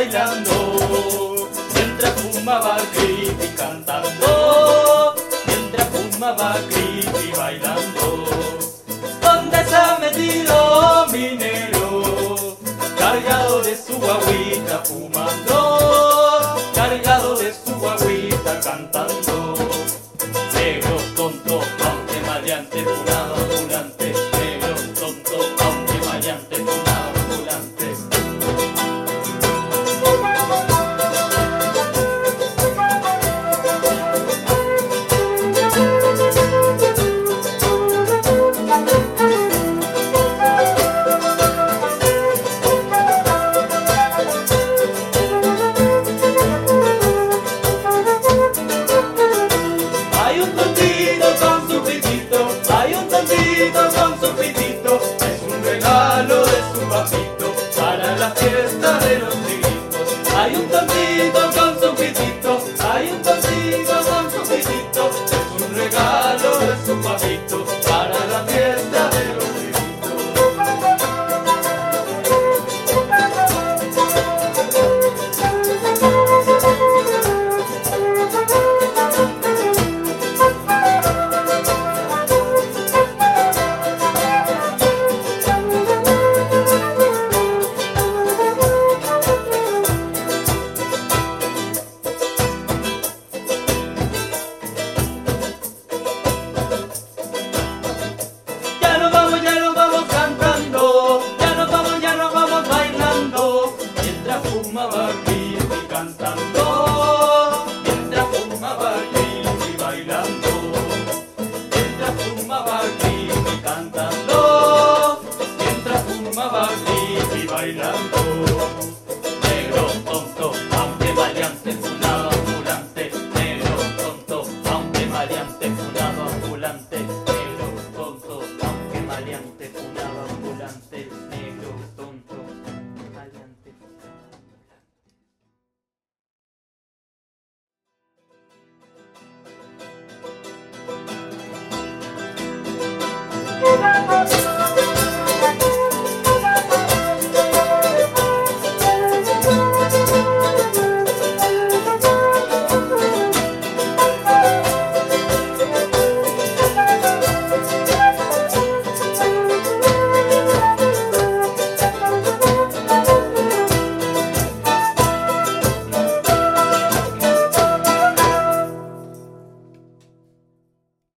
bailando, mientras fumaba creepy cantando, mientras fumaba creepy bailando. ¿Dónde se ha metido mi negro? Cargado de su guaguita fumando, cargado de su guaguita cantando. Negro tonto, aunque maleante, curado, ambulante. fiesta de los Me tonto, aunque baliante un abulantes, pero tonto, aunque maleantes, un abulantes, miro, tonto, aunque maleante, un abulantes, miro, tonto, aunque